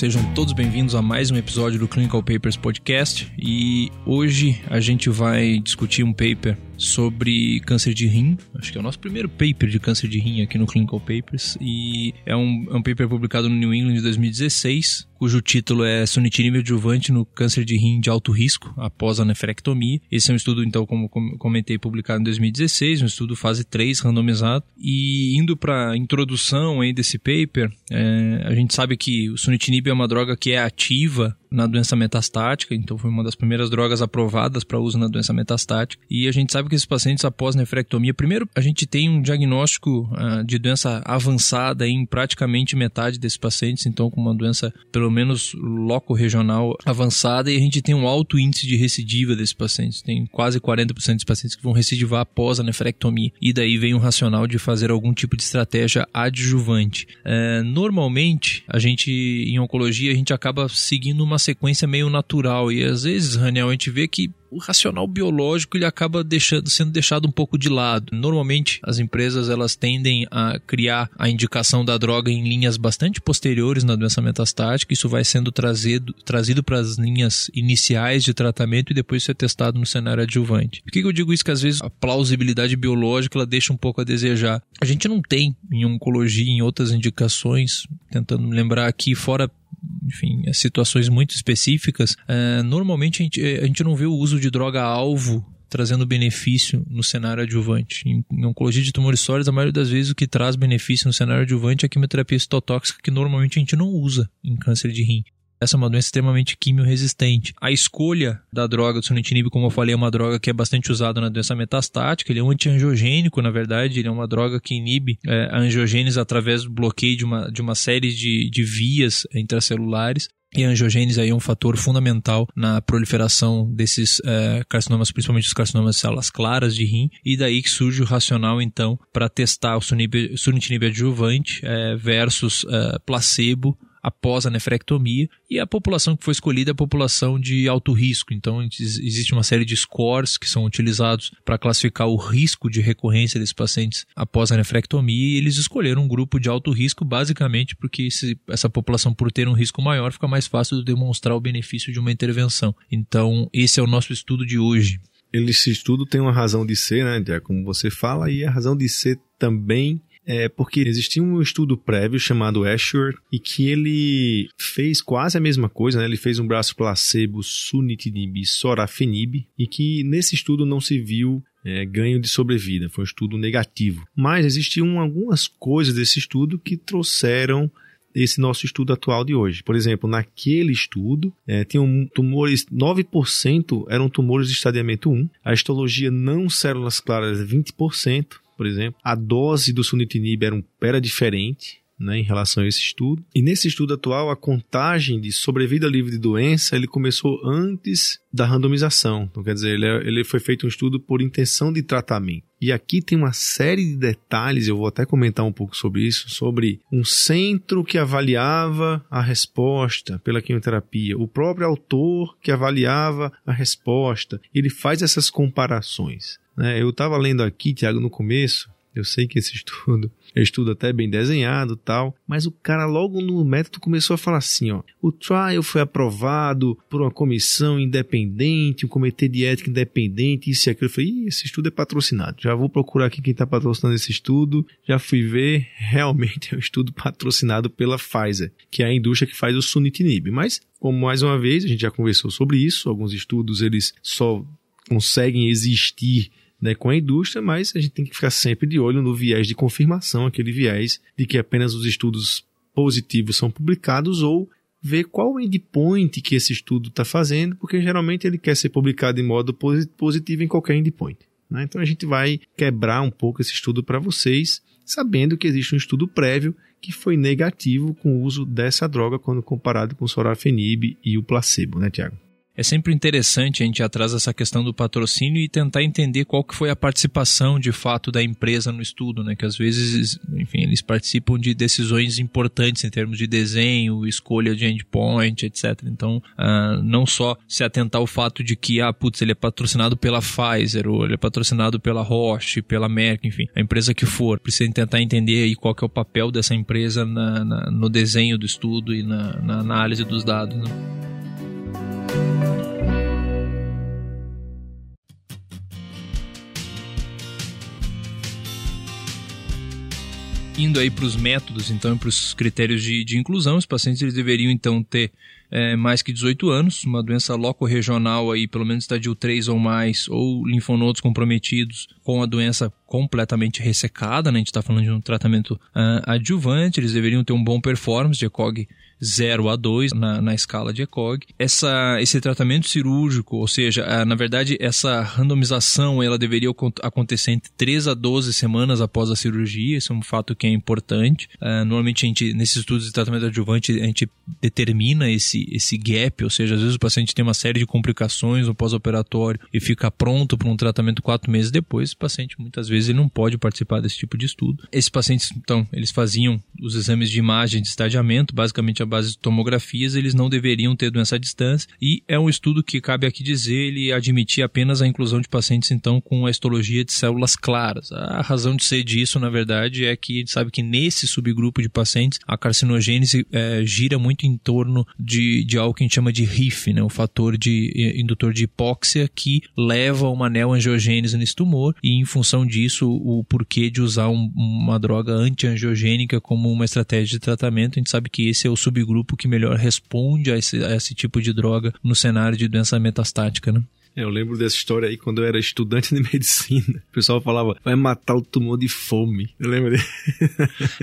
Sejam todos bem-vindos a mais um episódio do Clinical Papers Podcast. E hoje a gente vai discutir um paper sobre câncer de rim. Acho que é o nosso primeiro paper de câncer de rim aqui no Clinical Papers. E é um, é um paper publicado no New England de 2016, cujo título é Sunitinib adjuvante no câncer de rim de alto risco após a nefrectomia. Esse é um estudo, então, como comentei, publicado em 2016, um estudo fase 3, randomizado. E indo para a introdução aí desse paper, é, a gente sabe que o sunitinib é uma droga que é ativa na doença metastática, então foi uma das primeiras drogas aprovadas para uso na doença metastática. E a gente sabe que esses pacientes após nefrectomia, primeiro a gente tem um diagnóstico uh, de doença avançada em praticamente metade desses pacientes, então com uma doença pelo menos loco-regional avançada, e a gente tem um alto índice de recidiva desses pacientes. Tem quase 40% dos pacientes que vão recidivar após a nefrectomia. E daí vem o racional de fazer algum tipo de estratégia adjuvante. Uh, normalmente, a gente em oncologia, a gente acaba seguindo uma sequência meio natural. E às vezes, Raniel, a gente vê que o racional biológico ele acaba deixando, sendo deixado um pouco de lado. Normalmente, as empresas elas tendem a criar a indicação da droga em linhas bastante posteriores na doença metastática. Isso vai sendo trazido, trazido para as linhas iniciais de tratamento e depois ser testado no cenário adjuvante. Por que eu digo isso? Que às vezes a plausibilidade biológica ela deixa um pouco a desejar. A gente não tem em oncologia, em outras indicações, tentando me lembrar aqui, fora enfim, situações muito específicas, é, normalmente a gente, a gente não vê o uso de droga-alvo trazendo benefício no cenário adjuvante. Em, em, oncologia de tumores sólidos, a maioria das vezes o que traz benefício no cenário adjuvante é a quimioterapia citotóxica, que normalmente a gente não usa em câncer de rim. Essa é uma doença extremamente quimio-resistente. A escolha da droga do sunitinib, como eu falei, é uma droga que é bastante usada na doença metastática. Ele é um antiangiogênico, na verdade. Ele é uma droga que inibe é, a angiogênese através do bloqueio de uma, de uma série de, de vias intracelulares. E angiogênese aí é um fator fundamental na proliferação desses é, carcinomas, principalmente os carcinomas de células claras de rim, e daí que surge o racional, então, para testar o sunitinib adjuvante é, versus é, placebo após a nefrectomia, e a população que foi escolhida é a população de alto risco. Então, existe uma série de scores que são utilizados para classificar o risco de recorrência desses pacientes após a nefrectomia, e eles escolheram um grupo de alto risco basicamente porque esse, essa população, por ter um risco maior, fica mais fácil de demonstrar o benefício de uma intervenção. Então, esse é o nosso estudo de hoje. Esse estudo tem uma razão de ser, né, como você fala, e a razão de ser também é porque existia um estudo prévio chamado Asher e que ele fez quase a mesma coisa, né? Ele fez um braço placebo sunitinib sorafenib e que nesse estudo não se viu é, ganho de sobrevida, foi um estudo negativo. Mas existiam algumas coisas desse estudo que trouxeram esse nosso estudo atual de hoje. Por exemplo, naquele estudo, é, tinham tumores, 9% eram tumores de estadiamento 1, a histologia não células claras 20%, por exemplo, a dose do sunitinib era, um, era diferente, né, em relação a esse estudo. E nesse estudo atual, a contagem de sobrevida livre de doença ele começou antes da randomização. Então, quer dizer, ele, é, ele foi feito um estudo por intenção de tratamento. E aqui tem uma série de detalhes, eu vou até comentar um pouco sobre isso, sobre um centro que avaliava a resposta pela quimioterapia, o próprio autor que avaliava a resposta. Ele faz essas comparações. Né? Eu estava lendo aqui, Tiago, no começo, eu sei que esse estudo é estudo até bem desenhado tal, mas o cara logo no método começou a falar assim, ó, o trial foi aprovado por uma comissão independente, um comitê de ética independente, isso e aquilo. Eu falei, esse estudo é patrocinado. Já vou procurar aqui quem está patrocinando esse estudo. Já fui ver, realmente é um estudo patrocinado pela Pfizer, que é a indústria que faz o sunitinib. Mas, como mais uma vez, a gente já conversou sobre isso, alguns estudos eles só conseguem existir né, com a indústria, mas a gente tem que ficar sempre de olho no viés de confirmação, aquele viés de que apenas os estudos positivos são publicados ou ver qual o endpoint que esse estudo está fazendo, porque geralmente ele quer ser publicado de modo positivo em qualquer endpoint. Né? Então a gente vai quebrar um pouco esse estudo para vocês sabendo que existe um estudo prévio que foi negativo com o uso dessa droga quando comparado com o sorafenib e o placebo, né, Tiago? É sempre interessante a gente ir atrás dessa questão do patrocínio e tentar entender qual que foi a participação de fato da empresa no estudo, né? Que às vezes, enfim, eles participam de decisões importantes em termos de desenho, escolha de endpoint, etc. Então, uh, não só se atentar ao fato de que, ah, putz, ele é patrocinado pela Pfizer, ou ele é patrocinado pela Roche, pela Merck, enfim, a empresa que for, precisa tentar entender aí qual que é o papel dessa empresa na, na, no desenho do estudo e na, na análise dos dados, né? Indo aí para os métodos, então, para os critérios de, de inclusão, os pacientes eles deveriam então ter é, mais que 18 anos, uma doença loco-regional aí, pelo menos estadio 3 ou mais, ou linfonodos comprometidos com a doença completamente ressecada, né? a gente está falando de um tratamento uh, adjuvante, eles deveriam ter um bom performance de ECOG 0 a 2 na, na escala de ECOG. Essa, esse tratamento cirúrgico, ou seja, a, na verdade, essa randomização ela deveria acontecer entre 3 a 12 semanas após a cirurgia, isso é um fato que é importante. Uh, normalmente, a gente, nesses estudos de tratamento adjuvante, a gente determina esse, esse gap, ou seja, às vezes o paciente tem uma série de complicações no pós-operatório e fica pronto para um tratamento quatro meses depois, o paciente muitas vezes ele não pode participar desse tipo de estudo. Esses pacientes, então, eles faziam os exames de imagem de estadiamento, basicamente base de tomografias, eles não deveriam ter doença à distância e é um estudo que cabe aqui dizer, ele admitia apenas a inclusão de pacientes então com a histologia de células claras. A razão de ser disso, na verdade, é que sabe que nesse subgrupo de pacientes a carcinogênese é, gira muito em torno de, de algo que a gente chama de RIF, né, o fator de indutor de hipóxia que leva a uma neoangiogênese nesse tumor e em função disso o porquê de usar um, uma droga antiangiogênica como uma estratégia de tratamento. A gente sabe que esse é o subgrupo que melhor responde a esse, a esse tipo de droga no cenário de doença metastática, né? É, eu lembro dessa história aí quando eu era estudante de medicina. O pessoal falava, vai matar o tumor de fome. Eu lembro dele.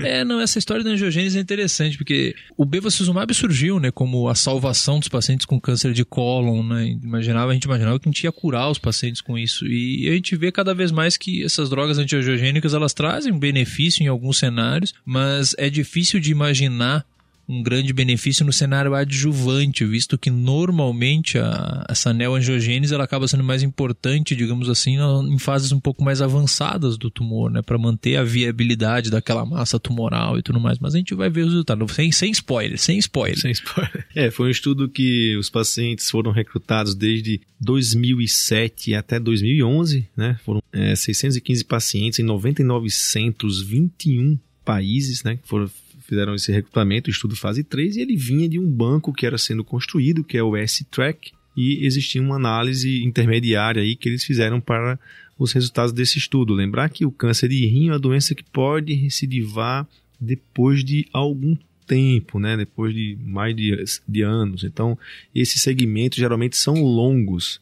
é, não, essa história da angiogênese é interessante, porque o bevacizumab surgiu, né, como a salvação dos pacientes com câncer de cólon, né? Imaginava, a gente imaginava que a gente ia curar os pacientes com isso. E a gente vê cada vez mais que essas drogas antiangiogênicas, elas trazem um benefício em alguns cenários, mas é difícil de imaginar um grande benefício no cenário adjuvante, visto que normalmente a, essa neoangiogênese ela acaba sendo mais importante, digamos assim, em fases um pouco mais avançadas do tumor, né, para manter a viabilidade daquela massa tumoral e tudo mais. Mas a gente vai ver os resultados, sem, sem spoiler, sem spoiler. Sem spoiler. É, foi um estudo que os pacientes foram recrutados desde 2007 até 2011, né? Foram é, 615 pacientes em 9.921 países, né? Que foram fizeram esse recrutamento, estudo fase 3, e ele vinha de um banco que era sendo construído, que é o S-Track, e existia uma análise intermediária aí que eles fizeram para os resultados desse estudo. Lembrar que o câncer de rim é uma doença que pode recidivar depois de algum tempo, né? depois de mais de, de anos. Então, esses segmentos geralmente são longos.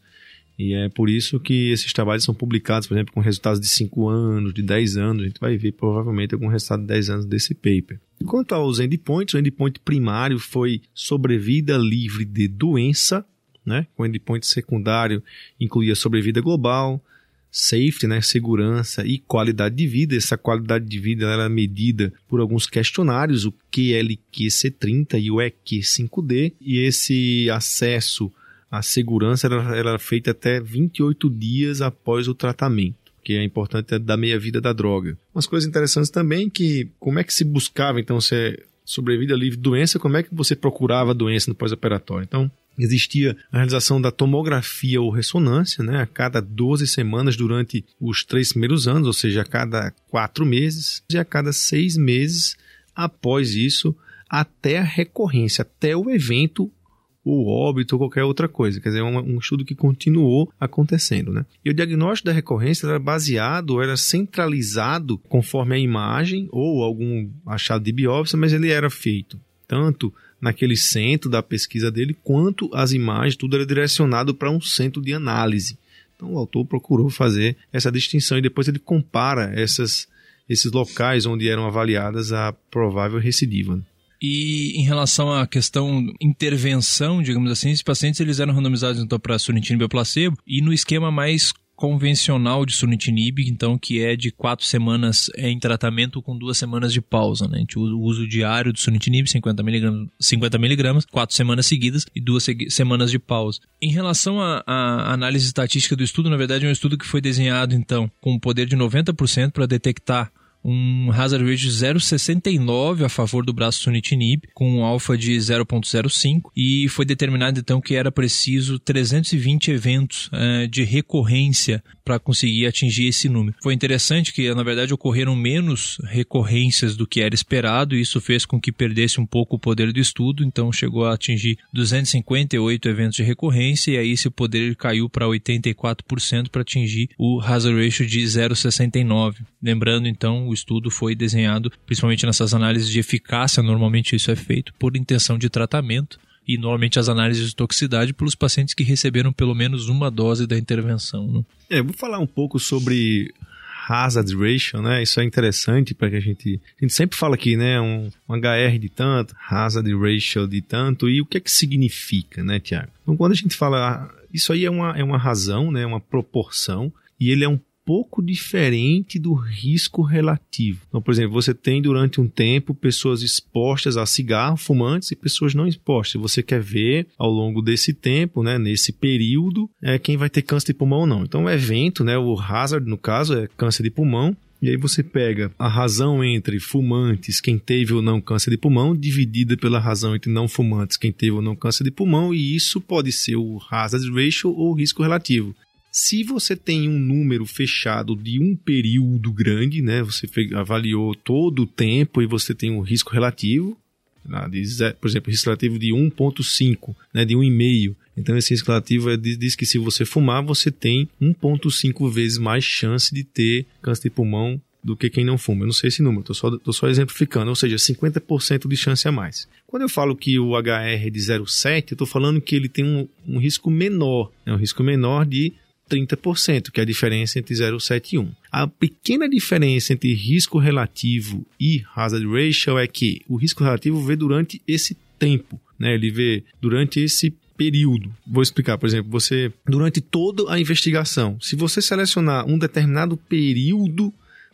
E é por isso que esses trabalhos são publicados, por exemplo, com resultados de 5 anos, de 10 anos. A gente vai ver provavelmente algum resultado de 10 anos desse paper. Quanto aos endpoints, o endpoint primário foi sobrevida livre de doença, né? O endpoint secundário incluía sobrevida global, safety, né, segurança e qualidade de vida. Essa qualidade de vida era medida por alguns questionários, o QLQ-C30 e o EQ-5D, e esse acesso à segurança era, era feito até 28 dias após o tratamento que é importante é da meia-vida da droga. Umas coisas interessantes também que como é que se buscava então se sobrevida livre de doença, como é que você procurava a doença no pós-operatório? Então, existia a realização da tomografia ou ressonância, né, a cada 12 semanas durante os três primeiros anos, ou seja, a cada quatro meses, e a cada seis meses após isso, até a recorrência, até o evento o óbito ou qualquer outra coisa. Quer dizer, é um, um estudo que continuou acontecendo. Né? E o diagnóstico da recorrência era baseado, era centralizado conforme a imagem ou algum achado de biópsia, mas ele era feito tanto naquele centro da pesquisa dele, quanto as imagens, tudo era direcionado para um centro de análise. Então o autor procurou fazer essa distinção e depois ele compara essas, esses locais onde eram avaliadas a provável recidiva. E em relação à questão intervenção, digamos assim, esses pacientes eles eram randomizados então para sunitinib ou placebo e no esquema mais convencional de sunitinib, então que é de quatro semanas em tratamento com duas semanas de pausa, né? A gente usa o uso diário do sunitinib, 50 miligramas, 50 miligramas, quatro semanas seguidas e duas semanas de pausa. Em relação à análise estatística do estudo, na verdade é um estudo que foi desenhado então com um poder de 90% para detectar um hazard ratio de 0,69 a favor do braço sunitinib, com um alfa de 0,05 e foi determinado então que era preciso 320 eventos uh, de recorrência para conseguir atingir esse número. Foi interessante que, na verdade, ocorreram menos recorrências do que era esperado, e isso fez com que perdesse um pouco o poder do estudo, então chegou a atingir 258 eventos de recorrência, e aí esse poder caiu para 84% para atingir o hazard ratio de 0,69. Lembrando, então, o estudo foi desenhado principalmente nessas análises de eficácia, normalmente isso é feito por intenção de tratamento, e normalmente as análises de toxicidade pelos pacientes que receberam pelo menos uma dose da intervenção. Né? É, vou falar um pouco sobre hazard ratio, né? Isso é interessante para que a gente a gente sempre fala aqui, né? Um, um HR de tanto, hazard ratio de tanto e o que é que significa, né, Tiago? Então, quando a gente fala isso aí é uma, é uma razão, né? Uma proporção e ele é um pouco diferente do risco relativo. Então, por exemplo, você tem durante um tempo pessoas expostas a cigarro, fumantes e pessoas não expostas. Você quer ver ao longo desse tempo, né, nesse período, é, quem vai ter câncer de pulmão ou não. Então, o evento, né, o hazard, no caso, é câncer de pulmão, e aí você pega a razão entre fumantes, quem teve ou não câncer de pulmão, dividida pela razão entre não fumantes, quem teve ou não câncer de pulmão, e isso pode ser o hazard ratio ou o risco relativo. Se você tem um número fechado de um período grande, né, você avaliou todo o tempo e você tem um risco relativo, né, por exemplo, risco relativo de 1,5, né, de 1,5. Então, esse risco relativo é, diz que se você fumar, você tem 1,5 vezes mais chance de ter câncer de pulmão do que quem não fuma. Eu não sei esse número, estou só, tô só exemplificando, ou seja, 50% de chance a mais. Quando eu falo que o HR é de 0,7, eu estou falando que ele tem um, um risco menor, é um risco menor de 30%, que é a diferença entre 0,7 e 1. A pequena diferença entre risco relativo e hazard ratio é que o risco relativo vê durante esse tempo, né? Ele vê durante esse período. Vou explicar, por exemplo, você durante toda a investigação, se você selecionar um determinado período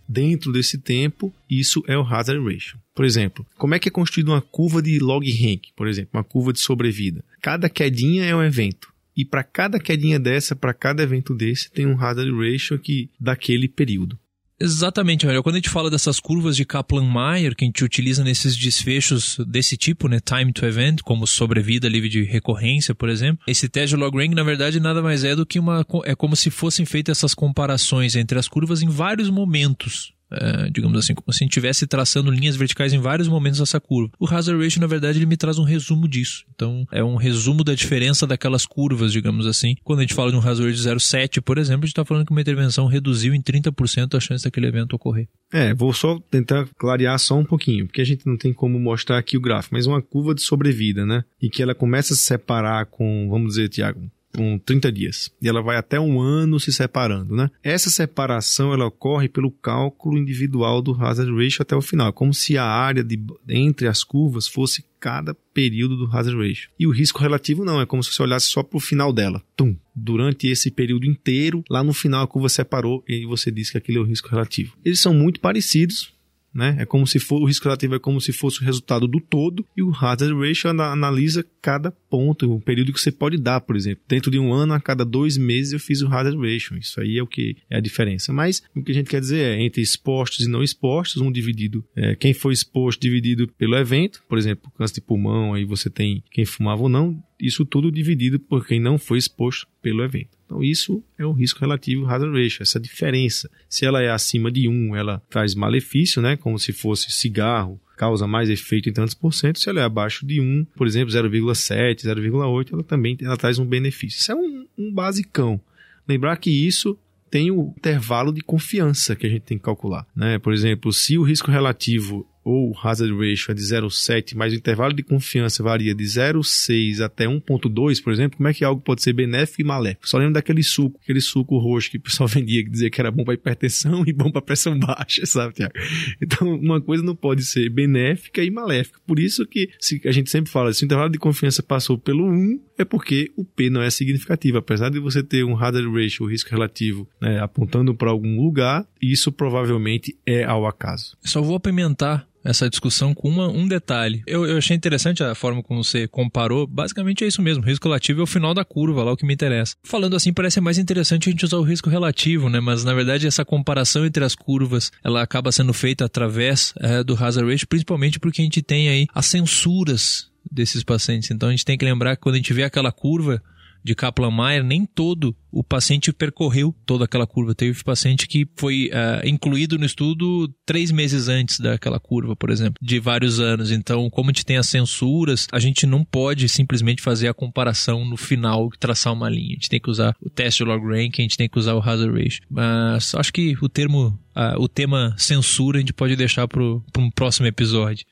dentro desse tempo, isso é o hazard ratio. Por exemplo, como é que é construída uma curva de log rank, por exemplo, uma curva de sobrevida? Cada quedinha é um evento. E para cada quedinha dessa, para cada evento desse, tem um hazard ratio aqui daquele período. Exatamente, melhor. Quando a gente fala dessas curvas de Kaplan-Meier, que a gente utiliza nesses desfechos desse tipo, né, time to event, como sobrevida livre de recorrência, por exemplo, esse teste de log rank, na verdade, nada mais é do que uma é como se fossem feitas essas comparações entre as curvas em vários momentos é, digamos assim, como se a gente estivesse traçando linhas verticais em vários momentos dessa curva. O hazard ratio, na verdade, ele me traz um resumo disso. Então, é um resumo da diferença daquelas curvas, digamos assim. Quando a gente fala de um hazard ratio de 0,7, por exemplo, a gente está falando que uma intervenção reduziu em 30% a chance daquele evento ocorrer. É, vou só tentar clarear só um pouquinho, porque a gente não tem como mostrar aqui o gráfico, mas uma curva de sobrevida, né? E que ela começa a se separar com, vamos dizer, Tiago, com 30 dias. E ela vai até um ano se separando, né? Essa separação ela ocorre pelo cálculo individual do hazard ratio até o final. Como se a área de, entre as curvas fosse cada período do hazard ratio. E o risco relativo não, é como se você olhasse só para o final dela. Tum! Durante esse período inteiro, lá no final a curva separou e você disse que aquele é o risco relativo. Eles são muito parecidos, né? É como se for o risco relativo é como se fosse o resultado do todo e o hazard ratio analisa cada ponto, o período que você pode dar, por exemplo. Dentro de um ano, a cada dois meses eu fiz o hazard ratio. Isso aí é o que é a diferença. Mas o que a gente quer dizer é entre expostos e não expostos, um dividido, é, quem foi exposto dividido pelo evento, por exemplo, câncer de pulmão, aí você tem quem fumava ou não, isso tudo dividido por quem não foi exposto pelo evento. Então, isso é o risco relativo hazard ratio, essa diferença. Se ela é acima de 1, ela traz malefício, né? como se fosse cigarro, causa mais efeito em tantos por cento. Se ela é abaixo de 1, por exemplo, 0,7, 0,8, ela também ela traz um benefício. Isso é um, um basicão. Lembrar que isso tem o intervalo de confiança que a gente tem que calcular. Né? Por exemplo, se o risco relativo ou hazard ratio é de 0,7, mas o intervalo de confiança varia de 0,6 até 1,2, por exemplo, como é que algo pode ser benéfico e maléfico? Só lembro daquele suco, aquele suco roxo que o pessoal vendia, que dizia que era bom para hipertensão e bom para pressão baixa, sabe, Tiago? Então, uma coisa não pode ser benéfica e maléfica. Por isso que se, a gente sempre fala, se o intervalo de confiança passou pelo 1, é porque o P não é significativo. Apesar de você ter um hazard ratio, risco relativo, né, apontando para algum lugar, isso provavelmente é ao acaso. Só vou apimentar essa discussão com uma, um detalhe. Eu, eu, achei interessante a forma como você comparou. Basicamente é isso mesmo. Risco relativo é o final da curva, lá o que me interessa. Falando assim, parece mais interessante a gente usar o risco relativo, né? Mas na verdade essa comparação entre as curvas, ela acaba sendo feita através é, do hazard ratio, principalmente porque a gente tem aí as censuras desses pacientes. Então a gente tem que lembrar que quando a gente vê aquela curva, de Kaplan-Meier, nem todo o paciente percorreu toda aquela curva. Teve paciente que foi uh, incluído no estudo três meses antes daquela curva, por exemplo, de vários anos. Então, como a gente tem as censuras, a gente não pode simplesmente fazer a comparação no final e traçar uma linha. A gente tem que usar o teste log rank, a gente tem que usar o hazard ratio. Mas acho que o termo, uh, o tema censura a gente pode deixar para um próximo episódio.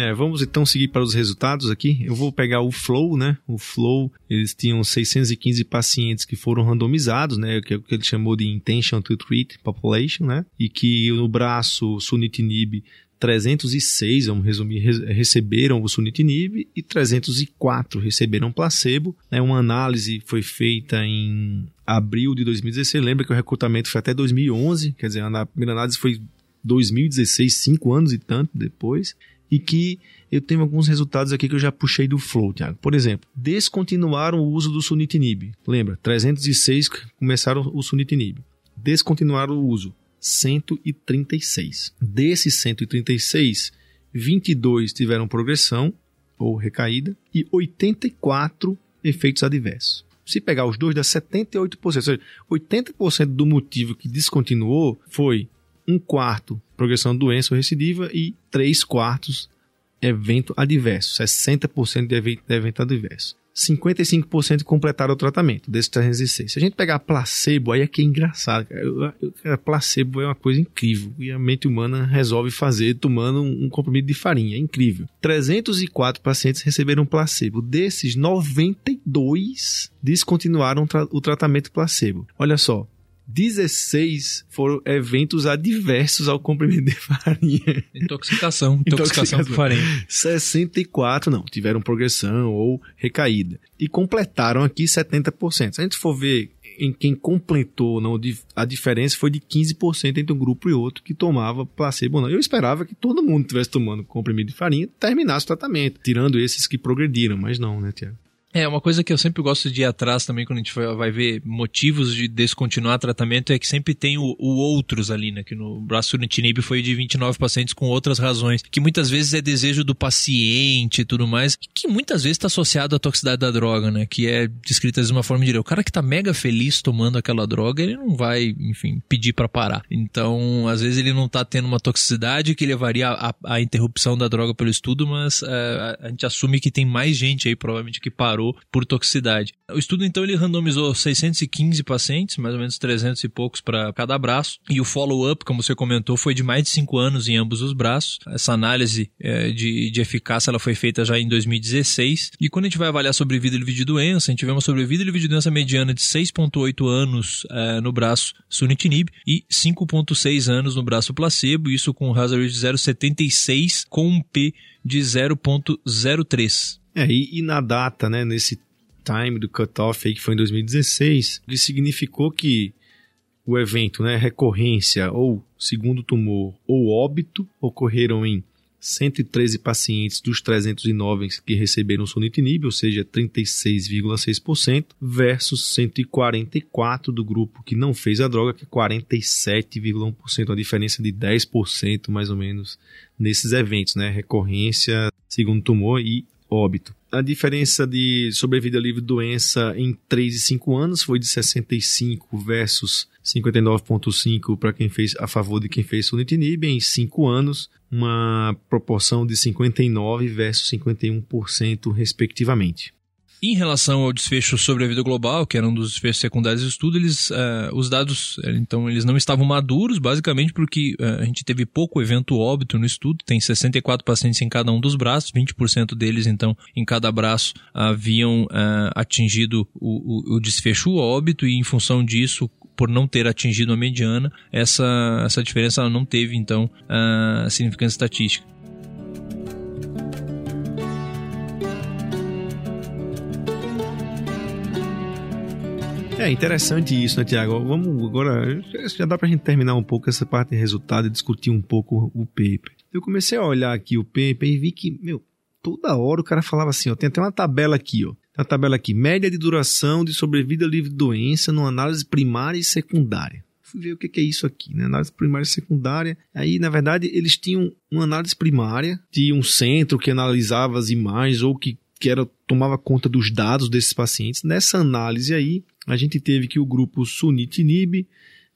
É, vamos então seguir para os resultados aqui. Eu vou pegar o Flow, né? O Flow, eles tinham 615 pacientes que foram randomizados, né? Que é o que ele chamou de Intention to Treat Population, né? E que no braço sunitinib 306, vamos resumir, receberam o sunitinib e 304 receberam placebo. Né? Uma análise foi feita em abril de 2016. Lembra que o recrutamento foi até 2011, quer dizer, a primeira análise foi 2016, cinco anos e tanto depois e que eu tenho alguns resultados aqui que eu já puxei do Flow, Thiago. Por exemplo, descontinuaram o uso do sunitinib. Lembra? 306 começaram o sunitinib. Descontinuaram o uso. 136. Desses 136, 22 tiveram progressão ou recaída e 84 efeitos adversos. Se pegar os dois, dá 78%. Ou seja, 80% do motivo que descontinuou foi um quarto progressão de doença ou recidiva e três quartos evento adverso, 60% de evento, de evento adverso. 55% completaram o tratamento desses 306. Se a gente pegar placebo, aí é que é engraçado. Cara. placebo é uma coisa incrível. E a mente humana resolve fazer tomando um comprimido de farinha. É incrível. 304 pacientes receberam placebo. Desses, 92 descontinuaram o tratamento placebo. Olha só, 16 foram eventos adversos ao comprimento de farinha. Intoxicação. Intoxicação, por farinha. 64 não, tiveram progressão ou recaída. E completaram aqui 70%. Se a gente for ver em quem completou, não, a diferença foi de 15% entre um grupo e outro que tomava placebo não. Eu esperava que todo mundo estivesse tomando comprimido de farinha terminasse o tratamento, tirando esses que progrediram, mas não, né, Tiago? É, uma coisa que eu sempre gosto de ir atrás também quando a gente vai ver motivos de descontinuar tratamento é que sempre tem o, o outros ali, né? Que no Brasuritinib foi de 29 pacientes com outras razões, que muitas vezes é desejo do paciente e tudo mais, que muitas vezes está associado à toxicidade da droga, né? Que é descrita de uma forma direta. O cara que tá mega feliz tomando aquela droga, ele não vai, enfim, pedir para parar. Então, às vezes ele não tá tendo uma toxicidade que levaria à interrupção da droga pelo estudo, mas é, a gente assume que tem mais gente aí, provavelmente, que parou parou por toxicidade. O estudo então ele randomizou 615 pacientes, mais ou menos 300 e poucos para cada braço, e o follow-up, como você comentou, foi de mais de 5 anos em ambos os braços. Essa análise é, de, de eficácia ela foi feita já em 2016. E quando a gente vai avaliar sobrevida livre de doença, a gente vê uma sobrevida livre de doença mediana de 6,8 anos é, no braço sunitinib e 5,6 anos no braço placebo, isso com hazard de 0,76 com um P de 0,03. É, e, e na data, né, nesse time do cutoff aí que foi em 2016, ele significou que o evento, né, recorrência ou segundo tumor ou óbito ocorreram em 113 pacientes dos 309 que receberam sunitinib, ou seja, 36,6%, versus 144 do grupo que não fez a droga, que é 47,1%, uma diferença de 10% mais ou menos nesses eventos, né? Recorrência, segundo tumor e óbito. A diferença de sobrevida livre doença em 3 e 5 anos foi de 65 versus 59,5 para quem fez a favor de quem fez sunitinib. Em 5 anos, uma proporção de 59 versus 51% respectivamente. Em relação ao desfecho sobre a vida global, que era um dos desfechos secundários do estudo, eles, uh, os dados, eh, então, eles não estavam maduros, basicamente porque uh, a gente teve pouco evento óbito no estudo, tem 64 pacientes em cada um dos braços, 20% deles, então, em cada braço haviam uh, atingido o, o, o desfecho óbito e, em função disso, por não ter atingido a mediana, essa, essa diferença não teve, então, a significância estatística. É interessante isso, né, Tiago? Vamos agora. Já dá pra gente terminar um pouco essa parte de resultado e discutir um pouco o paper. Eu comecei a olhar aqui o paper e vi que, meu, toda hora o cara falava assim, ó, tem até uma tabela aqui, ó a tabela aqui, média de duração de sobrevida livre de doença numa análise primária e secundária. Fui ver o que é isso aqui, né? Análise primária e secundária. Aí, na verdade, eles tinham uma análise primária de um centro que analisava as imagens ou que, que era, tomava conta dos dados desses pacientes. Nessa análise aí, a gente teve que o grupo sunitinib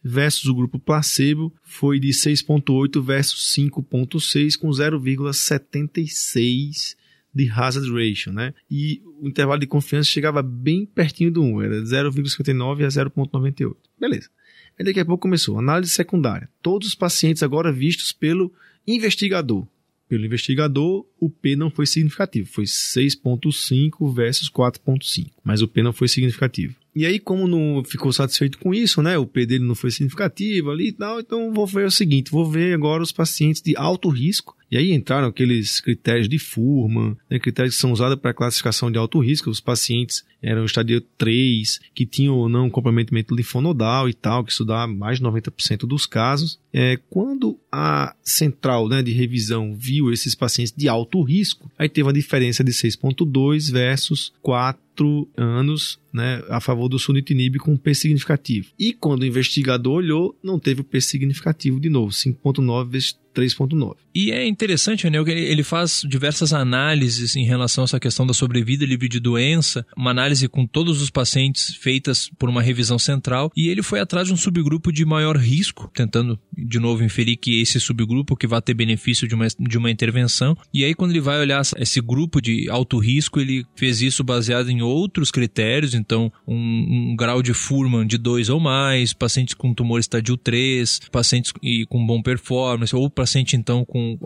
versus o grupo placebo foi de 6.8 versus 5.6 com 0,76 de hazard ratio, né? E o intervalo de confiança chegava bem pertinho do 1, era 0,59 a 0,98. Beleza. Aí daqui a pouco começou análise secundária. Todos os pacientes agora vistos pelo investigador. Pelo investigador, o P não foi significativo, foi 6.5 versus 4.5, mas o P não foi significativo. E aí, como não ficou satisfeito com isso, né? O P dele não foi significativo ali e tal, então vou ver o seguinte: vou ver agora os pacientes de alto risco e aí entraram aqueles critérios de Furman, né, critérios que são usados para classificação de alto risco. Os pacientes eram estadio 3, que tinham ou não comprometimento linfonodal e tal, que isso dá mais de 90% dos casos. É, quando a central né, de revisão viu esses pacientes de alto risco, aí teve uma diferença de 6,2 versus 4 anos né, a favor do sunitinib com P significativo. E quando o investigador olhou, não teve o P significativo de novo, 5.9 vezes 3.9. E é interessante, né, que ele faz diversas análises em relação a essa questão da sobrevida livre de doença, uma análise com todos os pacientes feitas por uma revisão central, e ele foi atrás de um subgrupo de maior risco, tentando de novo inferir que esse subgrupo que vai ter benefício de uma, de uma intervenção. E aí quando ele vai olhar esse grupo de alto risco, ele fez isso baseado em outros critérios, então um, um grau de Furman de 2 ou mais, pacientes com tumor estadio 3, pacientes com bom performance, ou paciente então com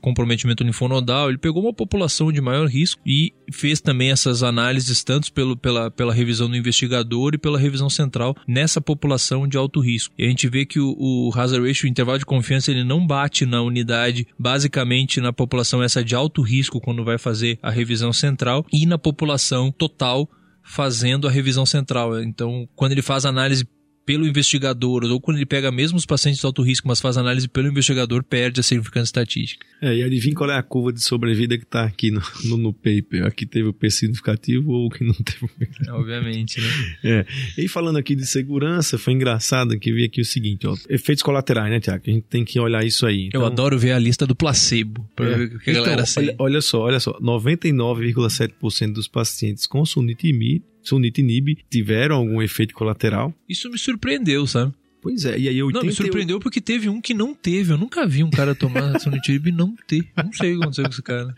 comprometimento linfonodal, ele pegou uma população de maior risco e fez também essas análises tanto pelo, pela, pela revisão do investigador e pela revisão central nessa população de alto risco. E a gente vê que o, o hazard ratio, o intervalo de confiança, ele não bate na unidade, basicamente na população essa de alto risco quando vai fazer a revisão central e na população total fazendo a revisão central. Então, quando ele faz análise pelo investigador, ou quando ele pega mesmo os pacientes de alto risco, mas faz análise pelo investigador, perde a significância estatística. É, e adivinha qual é a curva de sobrevida que está aqui no, no, no, paper? Aqui teve o P significativo ou que não teve o P Obviamente, né? É. E falando aqui de segurança, foi engraçado que vi aqui o seguinte, ó, efeitos colaterais, né, Tiago? A gente tem que olhar isso aí. Então, Eu adoro ver a lista do placebo, para é. ver o que a então, galera olha, olha só, olha só, 99,7% dos pacientes com sunitinib sunitinib tiveram algum efeito colateral. Isso me surpreendeu, sabe? Pois é, e aí 88... Não, me surpreendeu porque teve um que não teve. Eu nunca vi um cara tomar sunitinib e não ter. Não sei o que aconteceu com esse cara.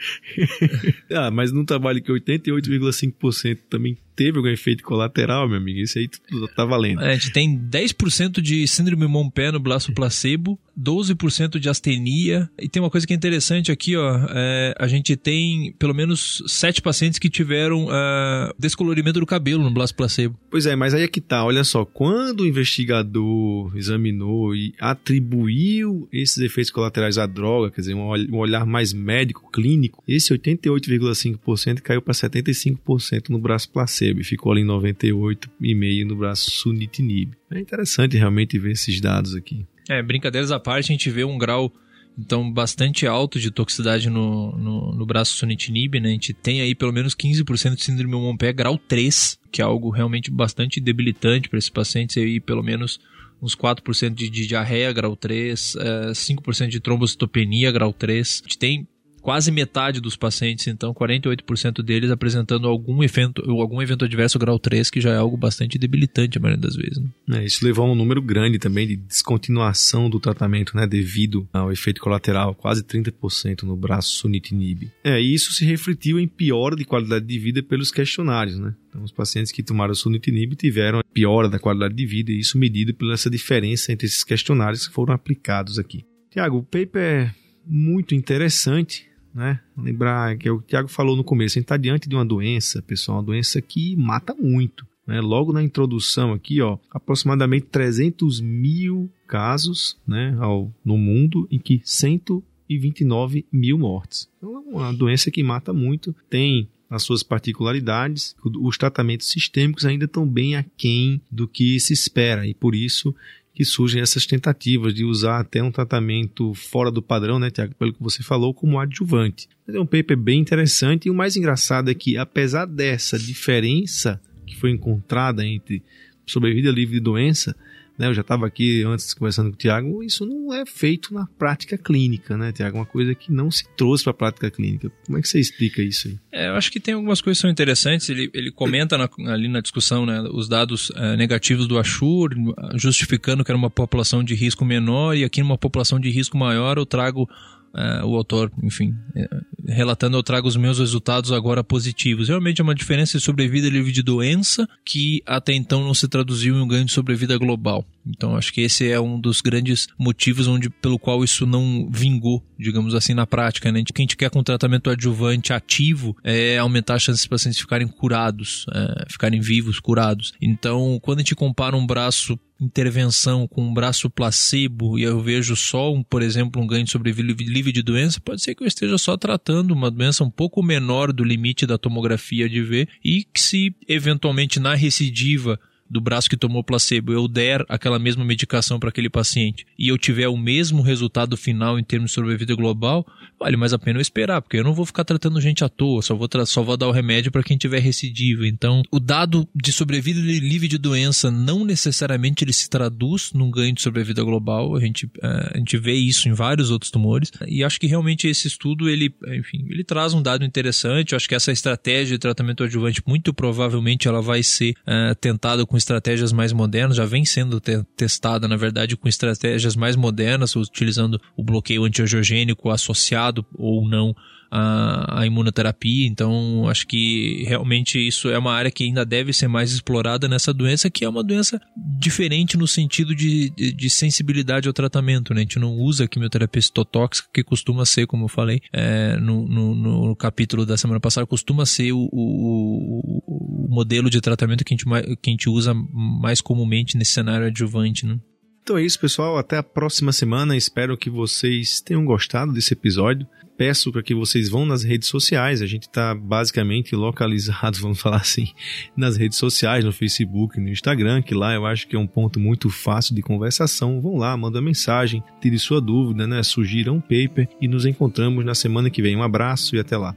ah, mas num trabalho que 88,5% também teve algum efeito colateral, meu amigo, isso aí tudo tá valendo. É, a gente tem 10% de síndrome Montpé no braço placebo, 12% de astenia, e tem uma coisa que é interessante aqui, ó, é, a gente tem pelo menos 7 pacientes que tiveram uh, descolorimento do cabelo no braço placebo. Pois é, mas aí é que tá, olha só, quando o investigador examinou e atribuiu esses efeitos colaterais à droga, quer dizer, um olhar mais médico, clínico, esse 88,5% caiu para 75% no braço placebo ficou ali em 98,5% no braço sunitinib. É interessante realmente ver esses dados aqui. É, brincadeiras à parte, a gente vê um grau então bastante alto de toxicidade no, no, no braço sunitinib, né? A gente tem aí pelo menos 15% de síndrome Montpé grau 3, que é algo realmente bastante debilitante para esses pacientes aí, pelo menos uns 4% de, de diarreia grau 3, é, 5% de trombocitopenia grau 3. A gente tem quase metade dos pacientes, então 48% deles apresentando algum evento, algum evento adverso grau 3, que já é algo bastante debilitante a maioria das vezes. Né? É, isso levou a um número grande também de descontinuação do tratamento, né, devido ao efeito colateral, quase 30% no braço sunitinib. É, e isso se refletiu em piora de qualidade de vida pelos questionários, né? Então, os pacientes que tomaram sunitinib tiveram piora da qualidade de vida, e isso medido pela essa diferença entre esses questionários que foram aplicados aqui. Tiago, o paper é muito interessante, né? Lembrar que o Tiago falou no começo, a gente está diante de uma doença, pessoal, uma doença que mata muito. Né? Logo na introdução aqui, ó, aproximadamente 300 mil casos né, ao, no mundo em que 129 mil mortes. Então é uma doença que mata muito, tem as suas particularidades, os tratamentos sistêmicos ainda estão bem aquém do que se espera e por isso que surgem essas tentativas de usar até um tratamento fora do padrão, né, Tiago, pelo que você falou, como adjuvante. Mas é um paper bem interessante e o mais engraçado é que, apesar dessa diferença que foi encontrada entre sobrevida livre de doença, né, eu já estava aqui antes conversando com o Tiago, isso não é feito na prática clínica, né, Tiago? Uma coisa que não se trouxe para a prática clínica. Como é que você explica isso aí? É, eu acho que tem algumas coisas que são interessantes. Ele, ele comenta na, ali na discussão né, os dados é, negativos do Ashur, justificando que era uma população de risco menor, e aqui numa população de risco maior eu trago Uh, o autor, enfim, uh, relatando, eu trago os meus resultados agora positivos. Realmente é uma diferença de sobrevida livre de doença que até então não se traduziu em um ganho de sobrevida global. Então acho que esse é um dos grandes motivos onde, pelo qual isso não vingou, digamos assim, na prática. Né? O que a gente quer com tratamento adjuvante ativo é aumentar a chance dos pacientes ficarem curados, é, ficarem vivos, curados. Então, quando a gente compara um braço intervenção com um braço placebo e eu vejo só, um, por exemplo, um ganho de sobrevida livre de doença, pode ser que eu esteja só tratando uma doença um pouco menor do limite da tomografia de ver e que se eventualmente na recidiva do braço que tomou placebo eu der aquela mesma medicação para aquele paciente e eu tiver o mesmo resultado final em termos de sobrevida global, vale mais a pena eu esperar, porque eu não vou ficar tratando gente à toa, só vou, só vou dar o remédio para quem tiver recidiva. Então, o dado de sobrevida livre de doença não necessariamente ele se traduz num ganho de sobrevida global, a gente, é, a gente vê isso em vários outros tumores, e acho que realmente esse estudo, ele, enfim, ele traz um dado interessante, eu acho que essa estratégia de tratamento adjuvante, muito provavelmente ela vai ser é, tentada com estratégias mais modernas, já vem sendo te testada, na verdade, com estratégias mais modernas, utilizando o bloqueio antiangiogênico associado ou não a, a, imunoterapia. Então, acho que realmente isso é uma área que ainda deve ser mais explorada nessa doença, que é uma doença diferente no sentido de, de, de sensibilidade ao tratamento. Né? A gente não usa quimioterapia citotóxica, que costuma ser, como eu falei é, no, no, no, capítulo da semana passada, costuma ser o, o, o modelo de tratamento que a, gente, que a gente usa mais comumente nesse cenário adjuvante. Né? Então é isso, pessoal. Até a próxima semana. Espero que vocês tenham gostado desse episódio peço para que vocês vão nas redes sociais. A gente está basicamente localizado, vamos falar assim, nas redes sociais, no Facebook, no Instagram, que lá eu acho que é um ponto muito fácil de conversação. Vão lá, manda mensagem, tire sua dúvida, né? Sugira um paper e nos encontramos na semana que vem. Um abraço e até lá.